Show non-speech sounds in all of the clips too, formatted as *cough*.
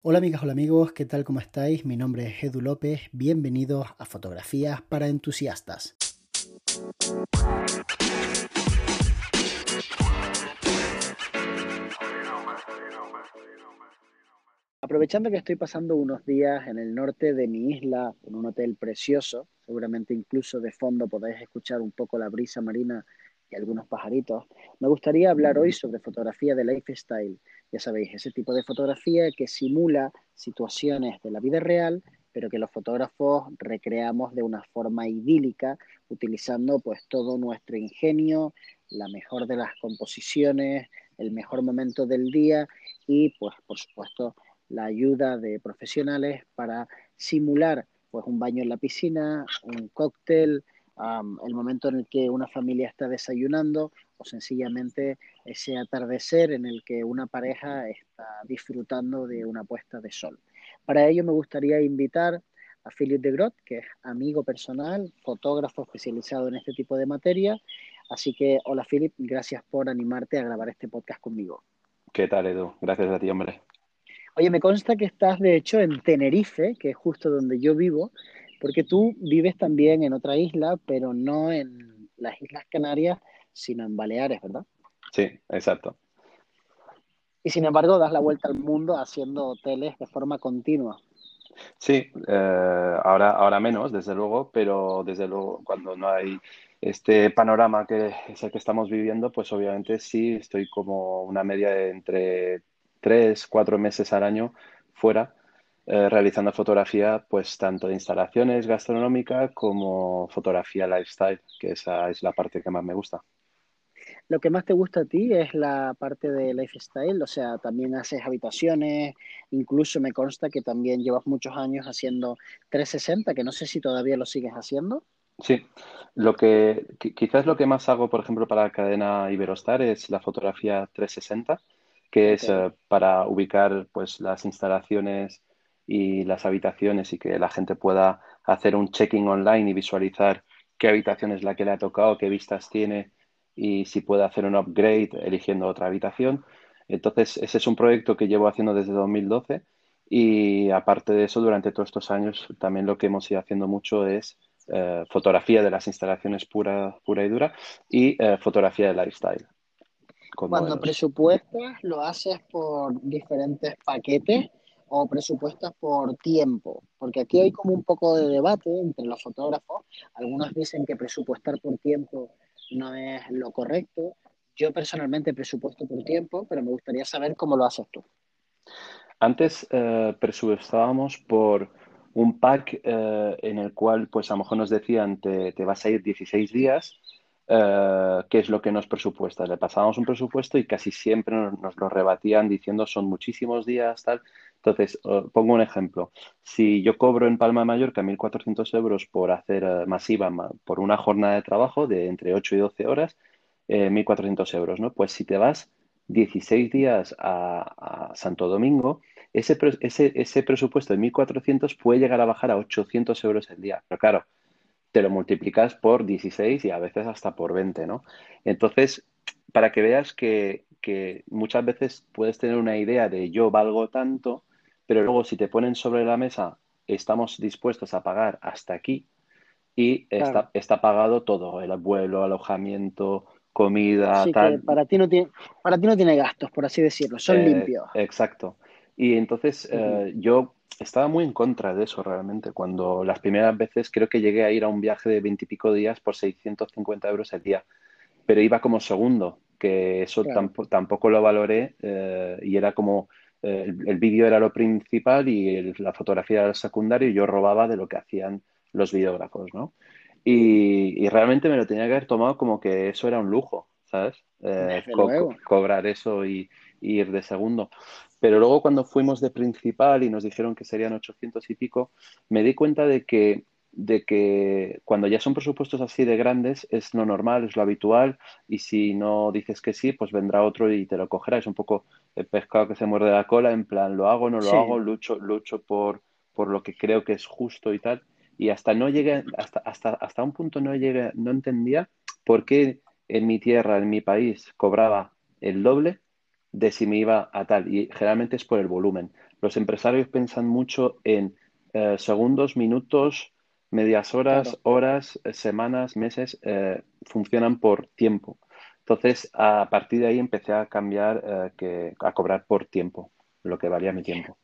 Hola amigas, hola amigos, ¿qué tal? ¿Cómo estáis? Mi nombre es Edu López, bienvenidos a Fotografías para Entusiastas. Aprovechando que estoy pasando unos días en el norte de mi isla, en un hotel precioso, seguramente incluso de fondo podéis escuchar un poco la brisa marina y algunos pajaritos, me gustaría hablar hoy sobre fotografía de lifestyle. Ya sabéis, ese tipo de fotografía que simula situaciones de la vida real, pero que los fotógrafos recreamos de una forma idílica, utilizando pues todo nuestro ingenio, la mejor de las composiciones, el mejor momento del día y pues por supuesto la ayuda de profesionales para simular pues un baño en la piscina, un cóctel, el momento en el que una familia está desayunando o sencillamente ese atardecer en el que una pareja está disfrutando de una puesta de sol. Para ello me gustaría invitar a Philip de Grot, que es amigo personal, fotógrafo especializado en este tipo de materia. Así que, hola Philip, gracias por animarte a grabar este podcast conmigo. ¿Qué tal, Edu? Gracias a ti, hombre. Oye, me consta que estás de hecho en Tenerife, que es justo donde yo vivo, porque tú vives también en otra isla, pero no en las Islas Canarias, sino en Baleares, ¿verdad? Sí, exacto. Y sin embargo, das la vuelta al mundo haciendo hoteles de forma continua. Sí, eh, ahora, ahora menos, desde luego, pero desde luego cuando no hay este panorama que es el que estamos viviendo, pues obviamente sí estoy como una media de entre tres, cuatro meses al año fuera eh, realizando fotografía, pues tanto de instalaciones gastronómicas como fotografía lifestyle, que esa es la parte que más me gusta. Lo que más te gusta a ti es la parte de lifestyle, o sea, también haces habitaciones, incluso me consta que también llevas muchos años haciendo 360, que no sé si todavía lo sigues haciendo. Sí, lo que quizás lo que más hago, por ejemplo, para la cadena Iberostar es la fotografía 360, que es eh, para ubicar pues las instalaciones y las habitaciones y que la gente pueda hacer un checking online y visualizar qué habitación es la que le ha tocado, qué vistas tiene y si puede hacer un upgrade eligiendo otra habitación. Entonces, ese es un proyecto que llevo haciendo desde 2012 y aparte de eso, durante todos estos años también lo que hemos ido haciendo mucho es eh, fotografía de las instalaciones pura, pura y dura y eh, fotografía de lifestyle. Cuando presupuestas, lo haces por diferentes paquetes o presupuestas por tiempo, porque aquí hay como un poco de debate entre los fotógrafos. Algunos dicen que presupuestar por tiempo no es lo correcto. Yo personalmente presupuesto por tiempo, pero me gustaría saber cómo lo haces tú. Antes eh, presupuestábamos por un pack eh, en el cual, pues a lo mejor nos decían, te, te vas a ir 16 días eh, qué es lo que nos presupuesta. Le pasábamos un presupuesto y casi siempre nos, lo rebatían diciendo son muchísimos días, tal. Entonces, pongo un ejemplo. Si yo cobro en Palma de Mallorca 1.400 euros por hacer eh, masiva, por una jornada de trabajo de entre 8 y 12 horas, 1.400 eh, euros, ¿no? Pues si te vas 16 días a, Santo Domingo, ese, ese presupuesto de 1.400 puede llegar a bajar a 800 euros el día. Pero claro, te lo multiplicas por 16 y a veces hasta por 20, ¿no? Entonces, para que veas que, muchas veces puedes tener una idea de yo valgo tanto, pero luego si te ponen sobre la mesa, estamos dispuestos a pagar hasta aquí y está, está pagado todo, el vuelo, alojamiento, comida, tal. para ti no tiene, para ti no tiene gastos, por así decirlo, son eh, limpios. Exacto. Y entonces eh, yo estaba muy en contra de eso realmente. Cuando las primeras veces creo que llegué a ir a un viaje de veintipico días por 650 euros al día, pero iba como segundo, que eso tampoco, lo valoré eh, y era como eh, el, vídeo era lo principal y la fotografía era lo secundario y yo robaba de lo que hacían los videógrafos, ¿no? Y, realmente me lo tenía que haber tomado como que eso era un lujo, ¿sabes? Eh, cobrar eso y, y ir de segundo. Pero luego cuando fuimos de principal y nos dijeron que serían 800 y pico, me di cuenta de que, de que cuando ya son presupuestos así de grandes es lo normal, es lo habitual y si no dices que sí, pues vendrá otro y te lo cogerá. Es un poco el pescado que se muerde la cola, en plan, lo hago, no lo hago, lucho, lucho por, por lo que creo que es justo y tal. Y hasta no llegué, hasta, hasta, hasta un punto no llegué, no entendía por qué en mi tierra, en mi país, cobraba el doble de si me iba a tal. Y generalmente es por el volumen. los empresarios piensan mucho en eh, segundos, minutos, medias horas, horas, eh, semanas, meses, eh, funcionan por tiempo. Entonces, a partir de ahí empecé a cambiar, que, a cobrar por tiempo, lo que valía mi tiempo.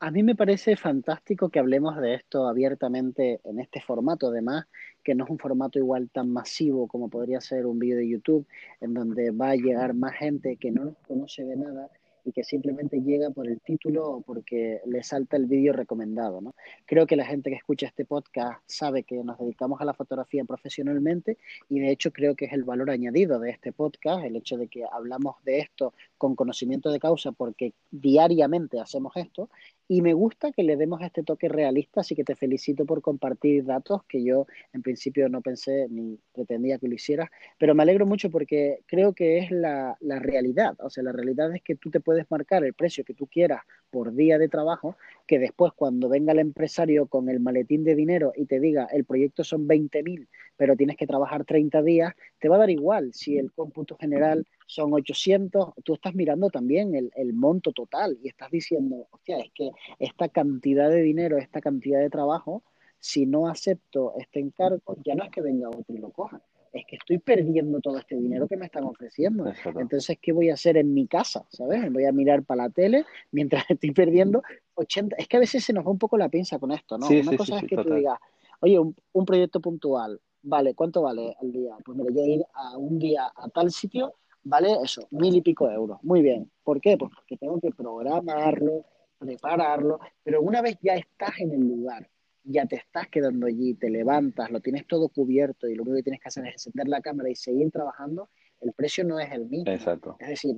A mí me parece fantástico que hablemos de esto abiertamente en este formato, además, que no es un formato igual tan masivo como podría ser un vídeo de YouTube, en donde va a llegar más gente que no nos conoce de nada y que simplemente llega por el título o porque le salta el vídeo recomendado. ¿no? Creo que la gente que escucha este podcast sabe que nos dedicamos a la fotografía profesionalmente y de hecho creo que es el valor añadido de este podcast, el hecho de que hablamos de esto con conocimiento de causa porque diariamente hacemos esto y me gusta que le demos este toque realista, así que te felicito por compartir datos que yo en principio no pensé ni pretendía que lo hicieras, pero me alegro mucho porque creo que es la, la realidad, o sea, la realidad es que tú te puedes marcar el precio que tú quieras por día de trabajo, que después cuando venga el empresario con el maletín de dinero y te diga el proyecto son 20.000, pero tienes que trabajar 30 días, te va a dar igual si el cómputo general son 800, tú estás mirando también el, el, monto total y estás diciendo, hostia, es que esta cantidad de dinero, esta cantidad de trabajo, si no acepto este encargo, ya no es que venga otro y lo coja, es que estoy perdiendo todo este dinero que me están ofreciendo. Entonces, ¿qué voy a hacer en mi casa? ¿Sabes? Voy a mirar para la tele mientras *laughs* estoy perdiendo 80. Es que a veces se nos va un poco la pinza con esto, ¿no? Una cosa es que tú digas, oye, un, un, proyecto puntual, vale, ¿cuánto vale al día? Pues mira, yo ir a un día a tal sitio vale eso, mil y pico euros. Muy bien. ¿Por qué? Pues porque tengo que programarlo, prepararlo, pero una vez ya estás en el lugar, ya te estás quedando allí, te levantas, lo tienes todo cubierto y lo único que tienes que hacer es encender la cámara y seguir trabajando, el precio no es el mismo. Exacto. Es decir,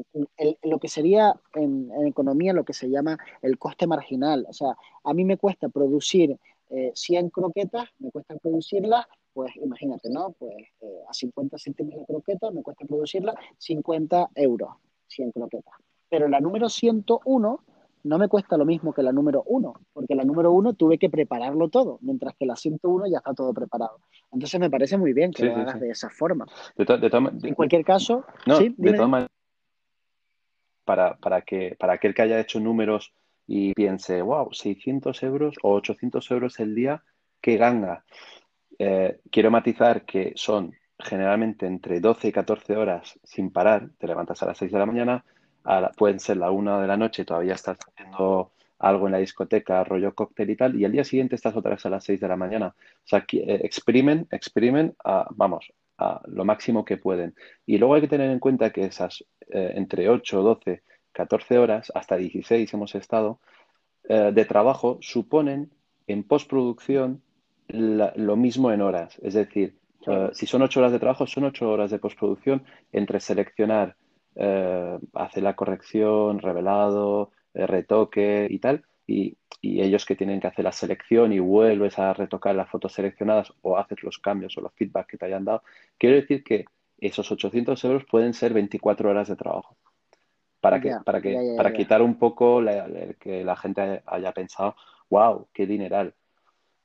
lo que sería en, economía lo que se llama el coste marginal. O sea, a mí me cuesta producir 100 eh, croquetas, me cuesta producirlas pues imagínate, ¿no? Pues eh, a 50 céntimos la croqueta me cuesta producirla 50 euros, 100 croquetas. Pero la número 101 no me cuesta lo mismo que la número 1, porque la número 1 tuve que prepararlo todo, mientras que la 101 ya está todo preparado. Entonces me parece muy bien que lo hagas de esa forma. en cualquier caso, no, de todas maneras, para, para, que, para aquel que haya hecho números y piense, wow, 600 euros o 800 euros el día, qué ganga. Eh, quiero matizar que son generalmente entre 12 y 14 horas sin parar, te levantas a las 6 de la mañana, pueden ser la 1 de la noche, todavía estás haciendo algo en la discoteca, rollo cóctel y tal, y al día siguiente estás otra vez a las 6 de la mañana. O sea, eh, exprimen, exprimen, vamos, a lo máximo que pueden. Y luego hay que tener en cuenta que esas eh, entre 8, 12, 14 horas, hasta 16 hemos estado, de trabajo suponen en postproducción lo mismo en horas. Es decir, eh, si son ocho horas de trabajo, son ocho horas de postproducción entre seleccionar, eh, hacer la corrección, revelado, eh, retoque y tal, y, ellos que tienen que hacer la selección y vuelves a retocar las fotos seleccionadas o haces los cambios o los feedback que te hayan dado. Quiero decir que esos 800 euros pueden ser 24 horas de trabajo. Para, que, para, que, para quitar un poco que la gente haya pensado, wow, qué dineral.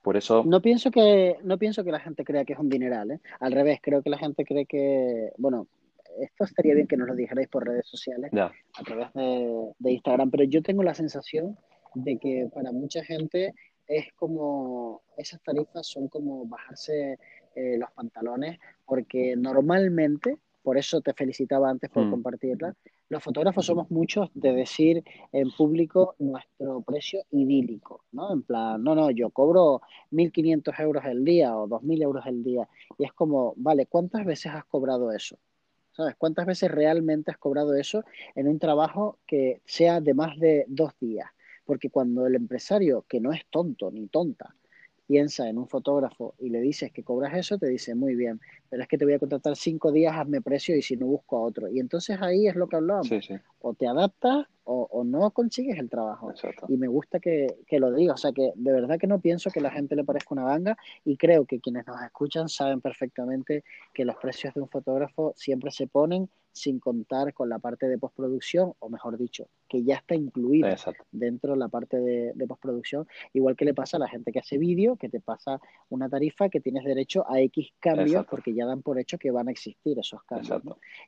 Por eso... No pienso que, no pienso que la gente crea que es un dineral, ¿eh? Al revés, creo que la gente cree que, bueno, esto estaría bien que nos lo dijerais por redes sociales, a través de, Instagram, pero yo tengo la sensación de que para mucha gente es como, esas tarifas son como bajarse eh, los pantalones, porque normalmente, por eso te felicitaba antes por mm. compartirla, los fotógrafos somos muchos de decir en público nuestro precio idílico, ¿no? En plan, no, no, yo cobro 1.500 euros el día o 2.000 euros el día. Y es como, vale, ¿cuántas veces has cobrado eso? ¿Sabes? ¿Cuántas veces realmente has cobrado eso en un trabajo que sea de más de dos días? Porque cuando el empresario, que no es tonto ni tonta, piensa en un fotógrafo y le dices que cobras eso, te dice, muy bien, pero es que te voy a contratar cinco días, hazme precio y si no busco a otro. Y entonces ahí es lo que hablábamos. O te adaptas o, no consigues el trabajo. Y me gusta que, que lo diga. O sea que de verdad que no pienso que la gente le parezca una ganga y creo que quienes nos escuchan saben perfectamente que los precios de un fotógrafo siempre se ponen sin contar con la parte de postproducción, o mejor dicho, que ya está incluida dentro de la parte de, postproducción, igual que le pasa a la gente que hace vídeo, que te pasa una tarifa que tienes derecho a X cambios porque ya dan por hecho que van a existir esos cambios.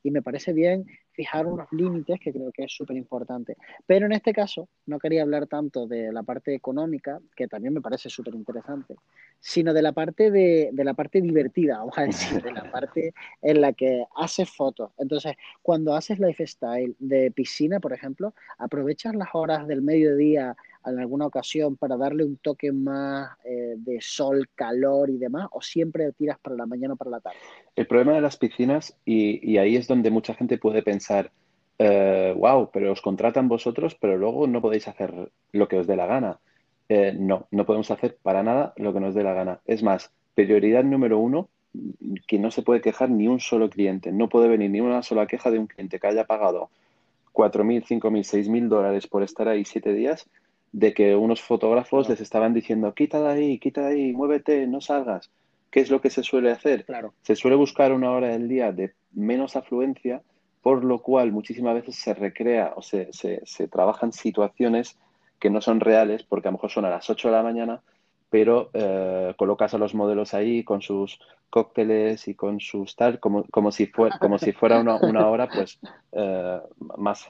Y me parece bien fijar unos límites que creo que es súper importante. Pero en este caso no quería hablar tanto de la parte económica, que también me parece súper interesante, sino de la parte de, de la parte divertida, vamos a decir, de la *laughs* parte en la que haces fotos. Entonces, cuando haces lifestyle de piscina, por ejemplo, aprovechas las horas del mediodía en alguna ocasión para darle un toque más eh, de sol, calor y demás, o siempre tiras para la mañana o para la tarde? El problema de las piscinas, y, ahí es donde mucha gente puede pensar, wow, eh, pero os contratan vosotros, pero luego no podéis hacer lo que os dé la gana. Eh, no, no podemos hacer para nada lo que nos dé la gana. Es más, prioridad número uno, que no se puede quejar ni un solo cliente. No puede venir ni una sola queja de un cliente que haya pagado 4.000, 5.000, 6.000 dólares por estar ahí siete días, de que unos fotógrafos les estaban diciendo, quita de ahí, quita de ahí, muévete, no salgas. ¿Qué es lo que se suele hacer? Claro. Se suele buscar una hora del día de menos afluencia, por lo cual muchísimas veces se recrea o se, se, se trabajan situaciones que no son reales, porque a lo mejor son a las 8 de la mañana, pero eh, colocas a los modelos ahí con sus cócteles y con sus tal, como, como, si, fuera, como si fuera una, una hora, pues eh, más,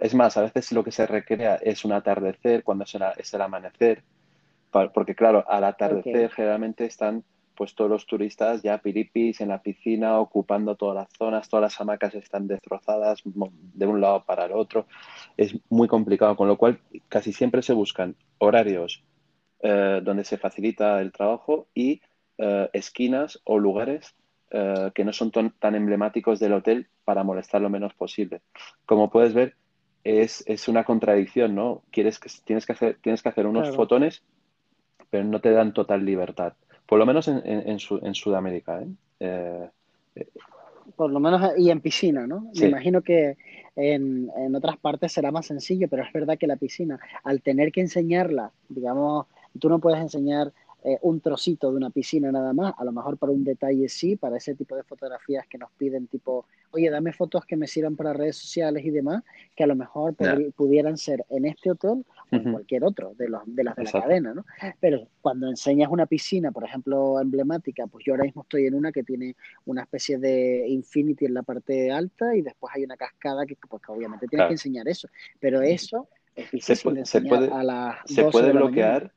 Es más, a veces lo que se recrea es un atardecer cuando es, es el amanecer, porque claro, al atardecer generalmente están pues todos los turistas ya piripis en la piscina, ocupando todas las zonas, todas las hamacas están destrozadas de un lado para el otro. Es muy complicado, con lo cual casi siempre se buscan horarios eh, donde se facilita el trabajo y eh, esquinas o lugares eh, que no son tan emblemáticos del hotel para molestar lo menos posible. Como puedes ver, es, una contradicción, ¿no? Quieres que, tienes, que hacer, tienes que hacer unos fotones, pero no te dan total libertad. Por lo menos en, en, Sudamérica. Por lo menos y en piscina, ¿no? Me imagino que en, en, otras partes será más sencillo, pero es verdad que la piscina, al tener que enseñarla, digamos, Tú no puedes enseñar eh, un trocito de una piscina nada más, a lo mejor para un detalle sí, para ese tipo de fotografías que nos piden tipo, oye, dame fotos que me sirvan para redes sociales y demás, que a lo mejor pudieran ser en este hotel o en cualquier otro de, los, de las de la cadena, ¿no? Pero cuando enseñas una piscina, por ejemplo, emblemática, pues yo ahora mismo estoy en una que tiene una especie de infinity en la parte alta y después hay una cascada que pues obviamente tienes que enseñar eso, pero eso es difícil se puede, se puede, a las se puede bloquear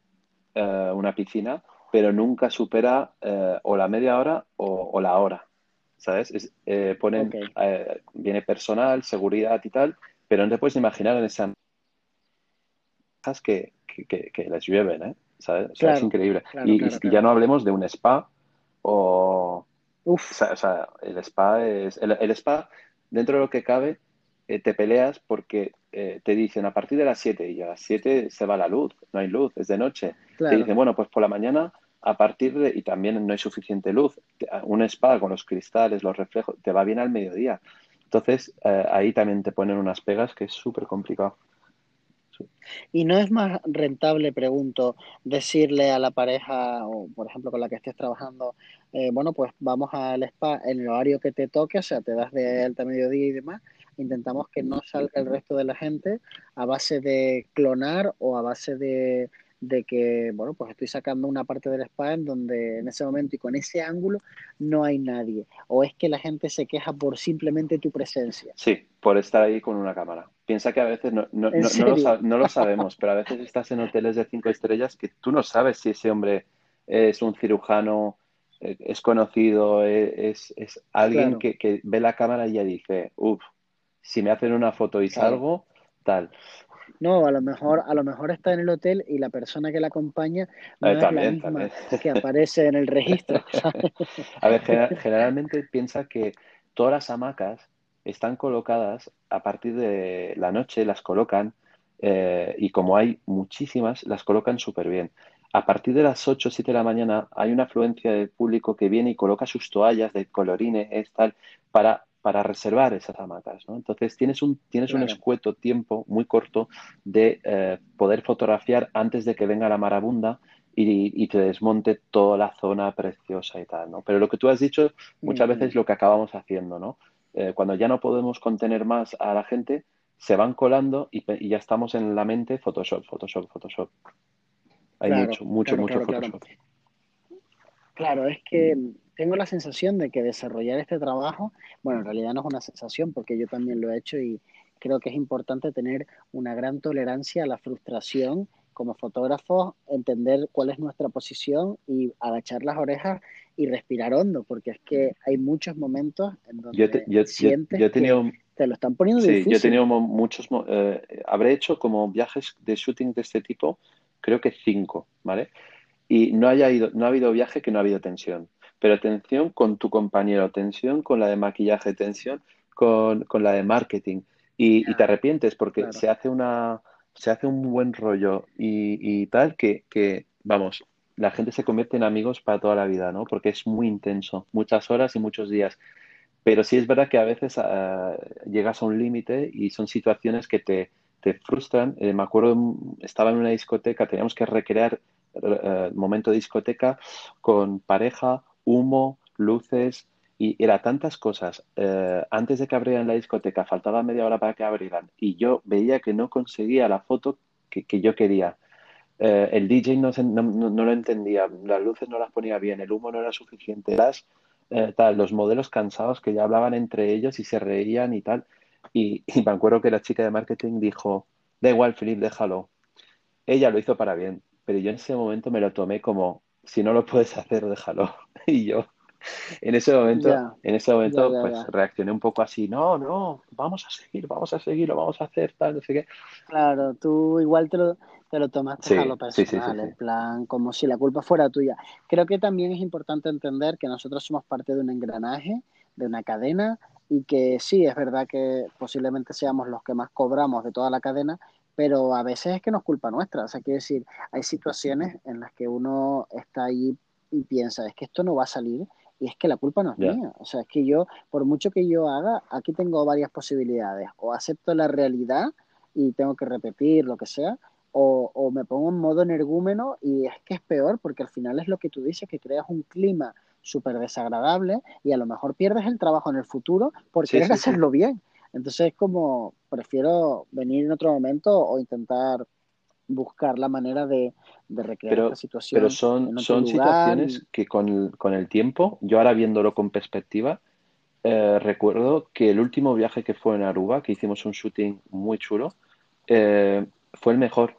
eh, una piscina, pero nunca supera eh, o la media hora o, la hora. ¿Sabes? Eh, ponen, viene personal, seguridad y tal, pero no te puedes imaginar en esas que, que, que, les llueven, ¿eh? ¿Sabes? es increíble. y, ya no hablemos de un spa o... O, sea, el spa es... el spa, dentro de lo que cabe, te peleas porque eh, te dicen a partir de las 7 y a las 7 se va la luz, no hay luz, es de noche. Te dicen, bueno, pues por la mañana a partir de, y también no hay suficiente luz, un spa con los cristales, los reflejos, te va bien al mediodía. Entonces, eh, ahí también te ponen unas pegas que es súper complicado. ¿Y no es más rentable, pregunto, decirle a la pareja, o por ejemplo con la que estés trabajando, bueno, pues vamos al spa en el horario que te toque, o sea, te das de alta mediodía y demás, intentamos que no salga el resto de la gente a base de clonar o a base de, que, bueno, pues estoy sacando una parte del spa en donde en ese momento y con ese ángulo no hay nadie. O es que la gente se queja por simplemente tu presencia. Sí, por estar ahí con una cámara. Piensa que a veces no, no, no, lo, sabemos, pero a veces estás en hoteles de cinco estrellas que tú no sabes si ese hombre es un cirujano, eh, es conocido, es, es, alguien que, que, ve la cámara y ya dice, uff, si me hacen una foto y salgo, tal. No, a lo mejor, a lo mejor está en el hotel y la persona que la acompaña no es la misma que aparece en el registro. *laughs* a ver, generalmente piensa que todas las hamacas están colocadas a partir de la noche, las colocan eh, y como hay muchísimas, las colocan súper bien. A partir de las 8 o 7 de la mañana hay una afluencia de público que viene y coloca sus toallas de colorines, tal, para para reservar esas hamacas. ¿no? Entonces tienes un, tienes un escueto tiempo muy corto de eh, poder fotografiar antes de que venga la marabunda y, y, te desmonte toda la zona preciosa y tal. ¿no? Pero lo que tú has dicho muchas veces es lo que acabamos haciendo, ¿no? eh, cuando ya no podemos contener más a la gente, se van colando y, ya estamos en la mente Photoshop, Photoshop, Photoshop. Hay mucho, mucho, mucho Photoshop. Claro, es que tengo la sensación de que desarrollar este trabajo, bueno, en realidad no es una sensación porque yo también lo he hecho y creo que es importante tener una gran tolerancia a la frustración como fotógrafos, entender cuál es nuestra posición y agachar las orejas y respirar hondo, porque es que hay muchos momentos en donde yo sientes que te lo están poniendo sí, difícil. Yo he tenido muchos, eh, habré hecho como viajes de shooting de este tipo, creo que cinco, ¿vale? Y no, haya ido, no ha habido viaje que no ha habido tensión, pero tensión con tu compañero, tensión con la de maquillaje, tensión con, la de marketing. Y, te arrepientes porque se hace una se hace un buen rollo y, tal que, que, vamos, la gente se convierte en amigos para toda la vida, ¿no? Porque es muy intenso, muchas horas y muchos días. Pero sí es verdad que a veces ah, llegas a un límite y son situaciones que te, te frustran. Eh, me acuerdo, estaba en una discoteca, teníamos que recrear el eh, momento de discoteca con pareja, humo, luces, y era tantas cosas. Eh, antes de que abrieran la discoteca, faltaba media hora para que abrieran, y yo veía que no conseguía la foto que, que yo quería. Eh, el DJ no, no, lo entendía, las luces no las ponía bien, el humo no era suficiente, las, eh, tal, los modelos cansados que ya hablaban entre ellos y se reían y tal. Y, me acuerdo que la chica de marketing dijo, da igual, Philip, déjalo. Ella lo hizo para bien, pero yo en ese momento me lo tomé como, si no lo puedes hacer, déjalo. *laughs* y yo, en ese momento, en ese momento, pues reaccioné un poco así, no, no, vamos a seguir, vamos a seguir, lo vamos a hacer, tal, no sé qué. Claro, tú igual te lo, te lo tomaste a lo personal, en plan, como si la culpa fuera tuya. Creo que también es importante entender que nosotros somos parte de un engranaje, de una cadena, y que sí, es verdad que posiblemente seamos los que más cobramos de toda la cadena, pero a veces es que no es culpa nuestra. O sea, quiere decir, hay situaciones en las que uno está ahí y piensa, es que esto no va a salir y es que la culpa no es mía. O sea, es que yo, por mucho que yo haga, aquí tengo varias posibilidades. O acepto la realidad y tengo que repetir lo que sea, o, o, me pongo en modo energúmeno y es que es peor porque al final es lo que tú dices, que creas un clima súper desagradable y a lo mejor pierdes el trabajo en el futuro por querer hacerlo bien. Entonces es como, prefiero venir en otro momento o intentar buscar la manera de, recrear pero, la situación. Pero son, son situaciones que con el, tiempo, yo ahora viéndolo con perspectiva, eh, recuerdo que el último viaje que fue en Aruba, que hicimos un shooting muy chulo, eh, fue el mejor.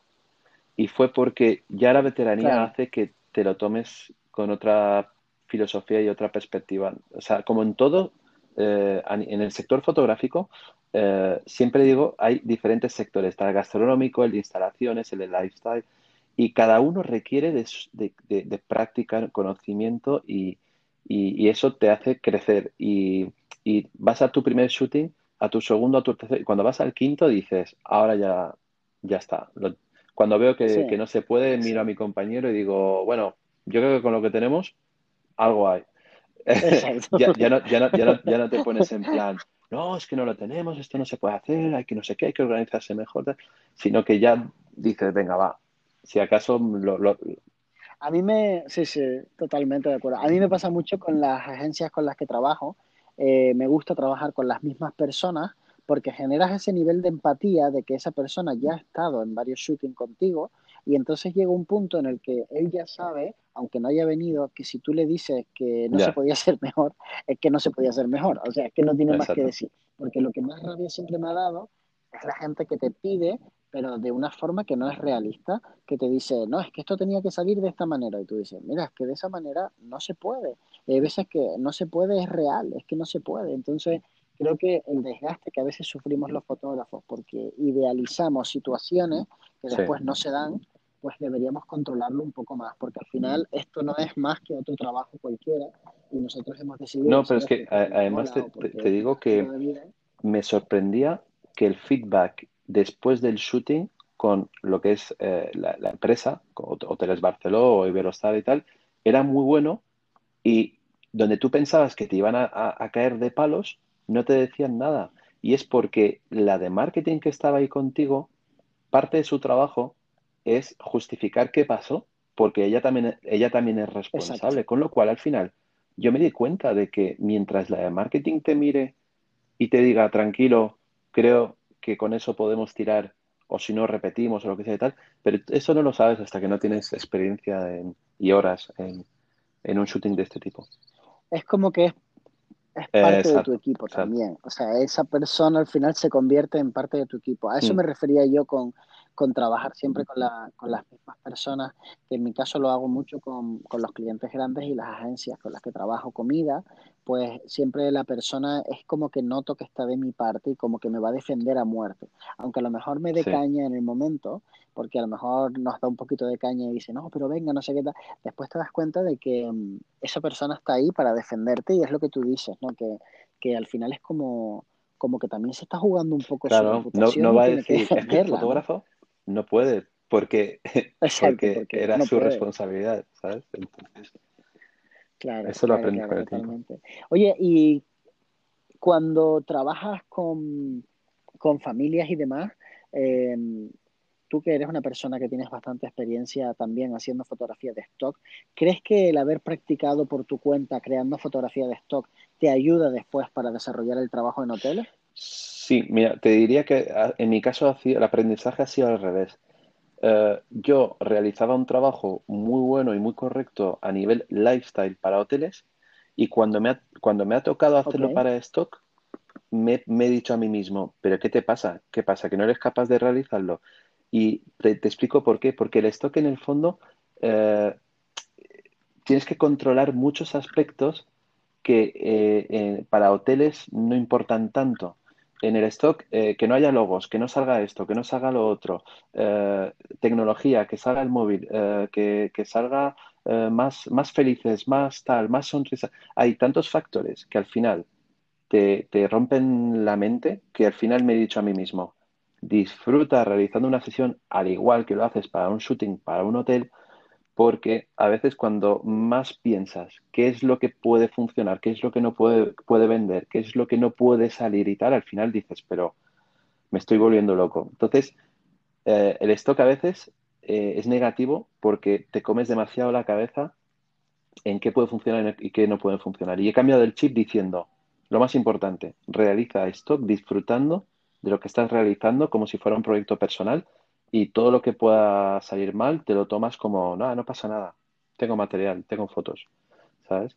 Y fue porque ya la veteranía hace que te lo tomes con otra filosofía y otra perspectiva. O sea, como en todo, eh, en el sector fotográfico, eh, siempre digo, hay diferentes sectores. Está el gastronómico, el de instalaciones, el de lifestyle, y cada uno requiere de, de, práctica, conocimiento y, eso te hace crecer. Y, vas a tu primer shooting, a tu segundo, a tu tercer, y cuando vas al quinto dices, ahora ya, ya está. cuando veo que, no se puede, miro a mi compañero y digo, bueno, yo creo que con lo que tenemos, algo hay. Ya, ya, no, ya, no, ya, no, ya no te *laughs* pones en plan, no, es que no lo tenemos, esto no se puede hacer, hay que no sé qué, hay que organizarse mejor, sino que ya dices, venga, va, si acaso lo, A mí me, sí, sí, totalmente de acuerdo. A mí me pasa mucho con las agencias con las que trabajo, eh, me gusta trabajar con las mismas personas porque generas ese nivel de empatía de que esa persona ya ha estado en varios shootings contigo y entonces llega un punto en el que él ya sabe, aunque no haya venido, que si tú le dices que no se podía hacer mejor, es que no se podía hacer mejor. O sea, es que no tiene más que decir. Porque lo que más rabia siempre me ha dado es la gente que te pide, pero de una forma que no es realista, que te dice, no, es que esto tenía que salir de esta manera. Y tú dices, mira, es que de esa manera no se puede. hay veces que no se puede, es real, es que no se puede. Entonces, creo que el desgaste que a veces sufrimos los fotógrafos porque idealizamos situaciones que después no se dan, pues deberíamos controlarlo un poco más, porque al final esto no es más que otro trabajo cualquiera y nosotros hemos decidido... No, pero es que además te, digo que me sorprendía que el feedback después del shooting con lo que es eh, la, empresa, Hoteles Barceló o Iberostar y tal, era muy bueno y donde tú pensabas que te iban a caer de palos, no te decían nada. Y es porque la de marketing que estaba ahí contigo, parte de su trabajo es justificar qué pasó, porque ella también, ella también es responsable. Con lo cual, al final, yo me di cuenta de que mientras la de marketing te mire y te diga, tranquilo, creo que con eso podemos tirar, o si no, repetimos o lo que sea y tal, pero eso no lo sabes hasta que no tienes experiencia y horas en, en un shooting de este tipo. Es como que es es parte de tu equipo también. O sea, esa persona al final se convierte en parte de tu equipo. A eso mm. me refería yo con, con trabajar siempre con, la, con, las mismas personas, que en mi caso lo hago mucho con, con, los clientes grandes y las agencias con las que trabajo comida, pues siempre la persona es como que noto que está de mi parte y como que me va a defender a muerte. Aunque a lo mejor me dé caña en el momento, porque a lo mejor nos da un poquito de caña y dice, no, pero venga, no sé qué tal. Después te das cuenta de que mm, esa persona está ahí para defenderte y es lo que tú dices, ¿no? Que, que al final es como, como que también se está jugando un poco su reputación. No, no va a decir, el fotógrafo ¿no? Puede, porque, porque, era su responsabilidad, ¿sabes? Entonces, claro, eso lo aprendí con el tiempo. Oye, y cuando trabajas con, con familias y demás, eh, tú que eres una persona que tienes bastante experiencia también haciendo fotografía de stock, ¿crees que el haber practicado por tu cuenta creando fotografía de stock te ayuda después para desarrollar el trabajo en hoteles? Sí, mira, te diría que ah, en mi caso el aprendizaje ha sido al revés. Eh, yo realizaba un trabajo muy bueno y muy correcto a nivel lifestyle para hoteles y cuando me ha, cuando me ha tocado hacerlo para stock, me, he dicho a mí mismo, pero ¿qué te pasa? ¿Qué pasa? ¿Que no eres capaz de realizarlo? Y te, explico por qué. Porque el stock en el fondo eh, tienes que controlar muchos aspectos que eh, para hoteles no importan tanto. En el stock, eh, que no haya logos, que no salga esto, que no salga lo otro, tecnología, que salga el móvil, que, salga más, más felices, más tal, más sonrisa. Hay tantos factores que al final te, te rompen la mente que al final me he dicho a mí mismo, disfruta realizando una sesión al igual que lo haces para un shooting, para un hotel, porque a veces cuando más piensas qué es lo que puede funcionar, qué es lo que no puede, puede vender, qué es lo que no puede salir y tal, al final dices, pero me estoy volviendo loco. Entonces, eh, el stock a veces eh, es negativo porque te comes demasiado la cabeza en qué puede funcionar y qué no puede funcionar. Y he cambiado el chip diciendo, lo más importante, realiza stock disfrutando de lo que estás realizando como si fuera un proyecto personal y todo lo que pueda salir mal te lo tomas como, no, no pasa nada, tengo material, tengo fotos, ¿sabes?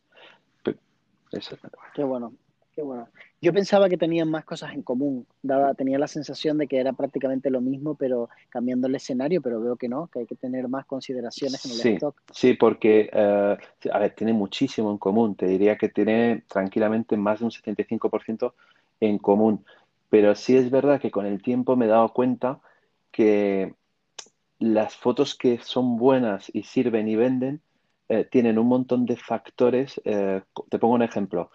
Qué bueno, qué bueno. Yo pensaba que tenían más cosas en común, daba, tenía la sensación de que era prácticamente lo mismo, pero cambiando el escenario, pero veo que no, que hay que tener más consideraciones en el sí, stock. Sí, porque, eh, a ver, tiene muchísimo en común, te diría que tiene tranquilamente más de un 75% en común pero sí es verdad que con el tiempo me he dado cuenta que las fotos que son buenas y sirven y venden eh, tienen un montón de factores. Eh, te pongo un ejemplo.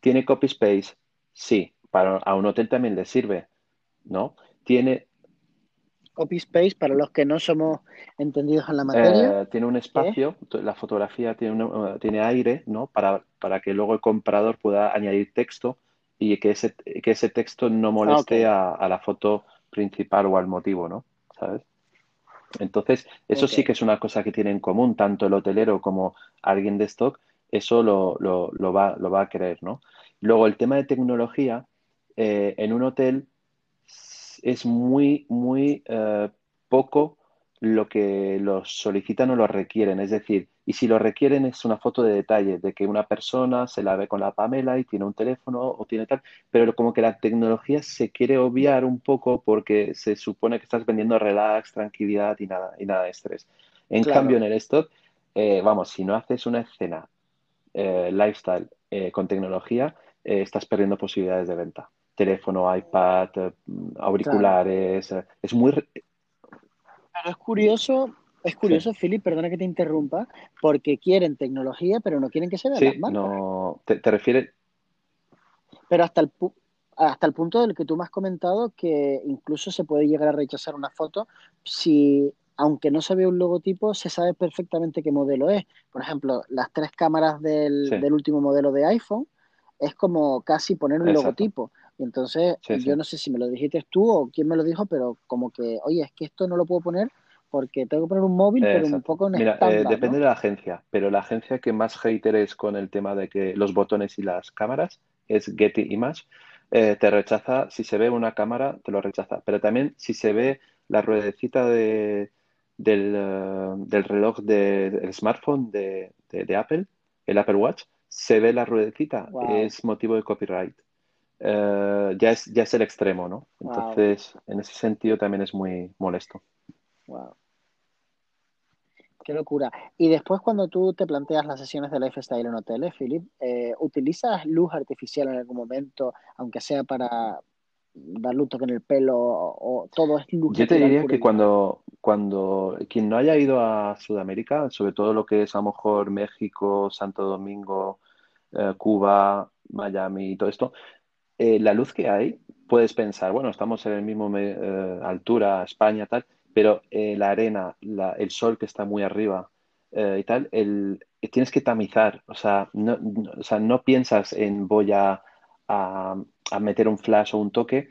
¿Tiene copy space? Sí. Para, a un hotel también le sirve, ¿no? Tiene... Copy space, para los que no somos entendidos en la materia. Eh, tiene un espacio, la fotografía tiene, tiene aire, ¿no? Para, para que luego el comprador pueda añadir texto y que ese, que ese texto no moleste a, la foto principal o al motivo, ¿no? ¿Sabes? Entonces, eso sí que es una cosa que tiene en común, tanto el hotelero como alguien de stock, eso lo, lo, lo, va, lo va a querer, ¿no? Luego, el tema de tecnología, eh, en un hotel es muy, muy eh, poco lo que los solicitan o lo requieren. Es decir, y si lo requieren es una foto de detalle, de que una persona se la ve con la Pamela y tiene un teléfono o tiene tal, pero como que la tecnología se quiere obviar un poco porque se supone que estás vendiendo relax, tranquilidad y nada, y nada de estrés. En cambio, en el stock, eh, vamos, si no haces una escena eh, lifestyle eh, con tecnología, estás perdiendo posibilidades de venta. Teléfono, iPad, auriculares, es muy pero es curioso, es curioso, Philip, perdona que te interrumpa, porque quieren tecnología, pero no quieren que se vea sí, No, te, te refieres. Pero hasta el, hasta el punto del que tú me has comentado que incluso se puede llegar a rechazar una foto si, aunque no se ve un logotipo, se sabe perfectamente qué modelo es. Por ejemplo, las tres cámaras del, del último modelo de iPhone es como casi poner un logotipo. Y entonces, yo no sé si me lo dijiste tú o quién me lo dijo, pero como que, oye, es que esto no lo puedo poner porque tengo que poner un móvil, pero un poco en Mira, eh, depende de la agencia, pero la agencia que más hater es con el tema de que los botones y las cámaras es Getty Image. eh, te rechaza, si se ve una cámara, te lo rechaza. Pero también si se ve la ruedecita de, del, eh, del reloj del smartphone de, de, Apple, el Apple Watch, se ve la ruedecita, es motivo de copyright. Eh, ya, es, ya es el extremo, ¿no? Entonces, en ese sentido también es muy molesto. Wow. Qué locura. Y después cuando tú te planteas las sesiones de lifestyle en hoteles, Philip, eh, ¿utilizas luz artificial en algún momento, aunque sea para darle un toque en el pelo o, todo es luz? Yo te diría que cuando, cuando quien no haya ido a Sudamérica, sobre todo lo que es a lo mejor México, Santo Domingo, eh, Cuba, Miami y todo esto, eh, la luz que hay, puedes pensar, bueno, estamos en el mismo eh, altura, España, tal, pero eh, la arena, el sol que está muy arriba y tal, el, tienes que tamizar, o sea, no, o sea, no piensas en voy a, a, meter un flash o un toque,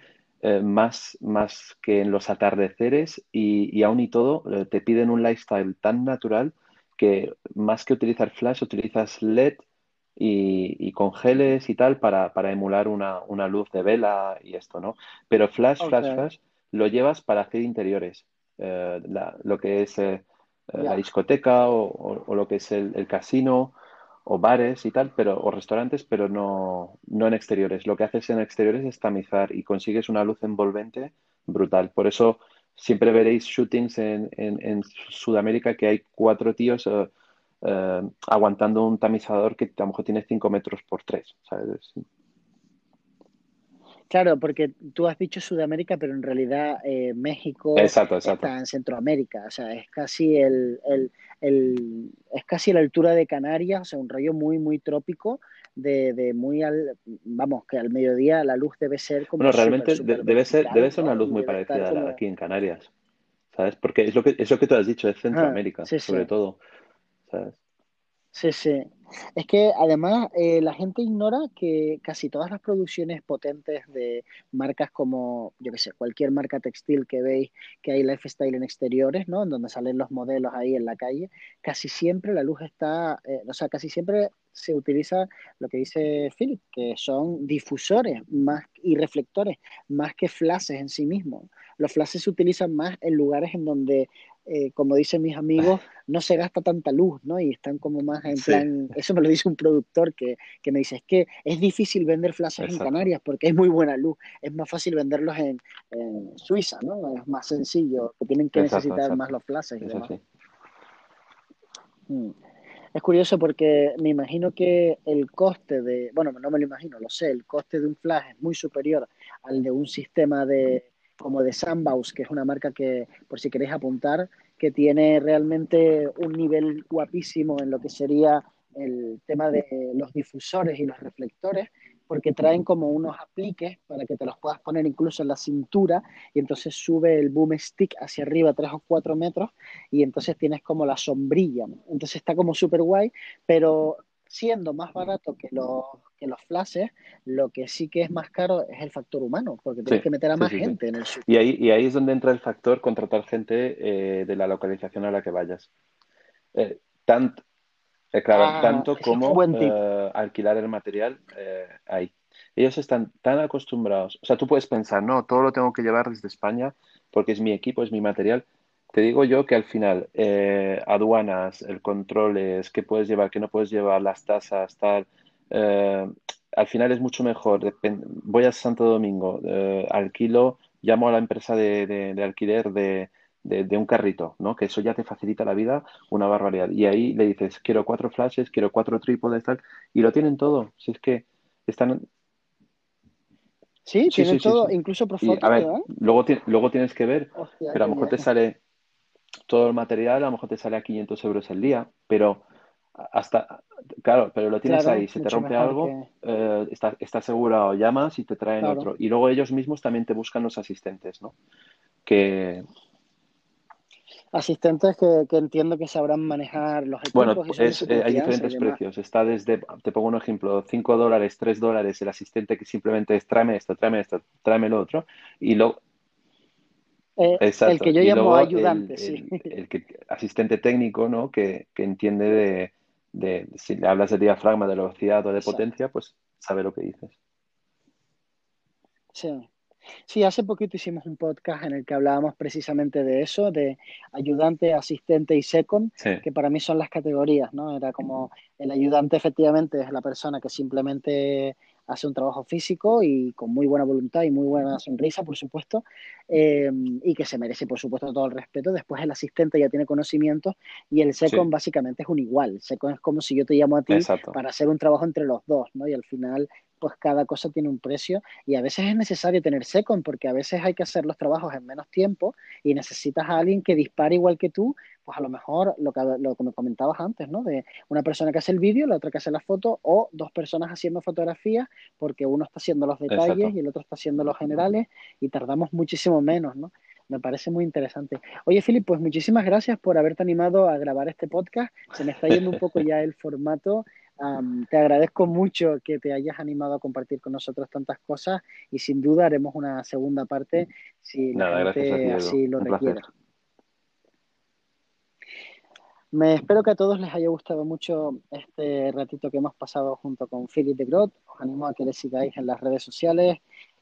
más, más que en los atardeceres y, y aún y todo te piden un lifestyle tan natural que más que utilizar flash utilizas LED y, con geles y tal para, emular una, luz de vela y esto, ¿no? Pero flash, flash, flash lo llevas para hacer interiores, eh, lo que es eh, eh, la discoteca o, lo que es el, casino o bares y tal, pero, o restaurantes, pero no, no en exteriores. Lo que haces en exteriores es tamizar y consigues una luz envolvente brutal. Por eso siempre veréis shootings en, en, Sudamérica que hay cuatro tíos eh, aguantando un tamizador que a lo mejor tiene 5 metros por 3, ¿sabes? Claro, porque tú has dicho Sudamérica, pero en realidad eh, México está en Centroamérica, o sea, es casi el, es casi la altura de Canarias, o sea, un rollo muy, muy trópico, de, muy al, vamos, que al mediodía la luz debe ser como... Bueno, realmente debe, ser, debe ser una luz muy parecida a la de aquí en Canarias, ¿sabes? Porque es lo que, es lo que tú has dicho, es ah, Centroamérica, sobre todo. Sí, sí. Es que además eh, la gente ignora que casi todas las producciones potentes de marcas como, yo qué sé, cualquier marca textil que veis que hay lifestyle en exteriores, ¿no? En donde salen los modelos ahí en la calle, casi siempre la luz está, eh, o sea, casi siempre se utiliza lo que dice Philip, que son difusores más y reflectores, más que flashes en sí mismos. Los flashes se utilizan más en lugares en donde eh, como dicen mis amigos, no se gasta tanta luz, ¿no? Y están como más en plan, eso me lo dice un productor que, me dice, es que es difícil vender flashes en Canarias porque es muy buena luz, es más fácil venderlos en, Suiza, ¿no? Es más sencillo, que tienen que necesitar más los flashes y demás. Mm. Es curioso porque me imagino que el coste de, bueno, no me lo imagino, lo sé, el coste de un flash es muy superior al de un sistema de, como de Sandbaus, que es una marca que, por si queréis apuntar, que tiene realmente un nivel guapísimo en lo que sería el tema de los difusores y los reflectores, porque traen como unos apliques para que te los puedas poner incluso en la cintura y entonces sube el boom stick hacia arriba tres o cuatro metros y entonces tienes como la sombrilla. Entonces está como súper guay, pero siendo más barato que los, que los flashes, lo que sí que es más caro es el factor humano, porque tienes que meter a más gente en el sitio. Y ahí, y ahí es donde entra el factor contratar gente eh, de la localización a la que vayas. Eh, tanto, eh, claro, ah, tanto como alquilar el material ahí. Ellos están tan acostumbrados, o sea, tú puedes pensar, no, todo lo tengo que llevar desde España porque es mi equipo, es mi material, te digo yo que al final, eh, aduanas, el controles, qué puedes llevar, qué no puedes llevar, las tasas, tal, eh, al final es mucho mejor. voy a Santo Domingo, eh, alquilo, llamo a la empresa de, alquiler de, un carrito, ¿no? Que eso ya te facilita la vida una barbaridad. Y ahí le dices, quiero cuatro flashes, quiero cuatro trípodes, tal, y lo tienen todo. Si es que están... Sí, tienen todo, incluso por foto, luego, luego tienes que ver, pero a lo mejor te sale todo el material a lo mejor te sale a 500 euros el día, pero hasta, claro, pero lo tienes ahí, si te rompe algo, eh, está, está, asegurado, llamas y te traen otro. Y luego ellos mismos también te buscan los asistentes, ¿no? Que... Asistentes que, entiendo que sabrán manejar los equipos. Bueno, eh, hay diferentes precios. Está desde, te pongo un ejemplo, 5 dólares, 3 dólares el asistente que simplemente es tráeme esto, tráeme esto, tráeme lo otro. Y luego eh, el que yo llamo ayudante, sí. El, asistente técnico, ¿no? Que, entiende de, si le hablas de diafragma, de velocidad o de potencia, pues sabe lo que dices. Sí. Sí, hace poquito hicimos un podcast en el que hablábamos precisamente de eso, de ayudante, asistente y second, Sí, que para mí son las categorías, ¿no? Era como el ayudante efectivamente es la persona que simplemente hace un trabajo físico y con muy buena voluntad y muy buena sonrisa, por supuesto, eh, y que se merece, por supuesto, todo el respeto. Después el asistente ya tiene conocimientos y el second sí, básicamente es un igual. El second es como si yo te llamo a ti exacto, para hacer un trabajo entre los dos, ¿no? Y al final, pues cada cosa tiene un precio y a veces es necesario tener second porque a veces hay que hacer los trabajos en menos tiempo y necesitas a alguien que dispare igual que tú, pues a lo mejor lo que, lo que me comentabas antes, ¿no? De una persona que hace el vídeo, la otra que hace la foto o dos personas haciendo fotografías porque uno está haciendo los detalles exacto. y el otro está haciendo los generales y tardamos muchísimo menos, ¿no? Me parece muy interesante. Oye, Philip, pues muchísimas gracias por haberte animado a grabar este podcast. Se me está yendo un poco ya el formato. Te agradezco mucho que te hayas animado a compartir con nosotros tantas cosas y sin duda haremos una segunda parte si la Nada, ti, gente así lo Un placer. requiere. Me espero que a todos les haya gustado mucho este ratito que hemos pasado junto con Philip de Groot. Os animo a que le sigáis en las redes sociales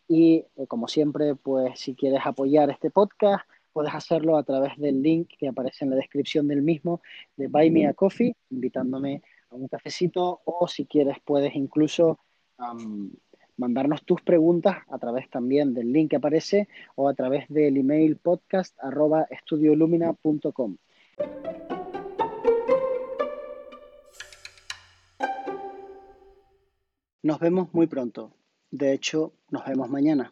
y, eh, como siempre, pues si quieres apoyar este podcast, puedes hacerlo a través del link que aparece en la descripción del mismo de Buy Me a Coffee, invitándome a un cafecito o si quieres puedes incluso mandarnos tus preguntas a través también del link que aparece o a través del email podcast arroba estudiolumina.com. Nos vemos muy pronto. De hecho, nos vemos mañana.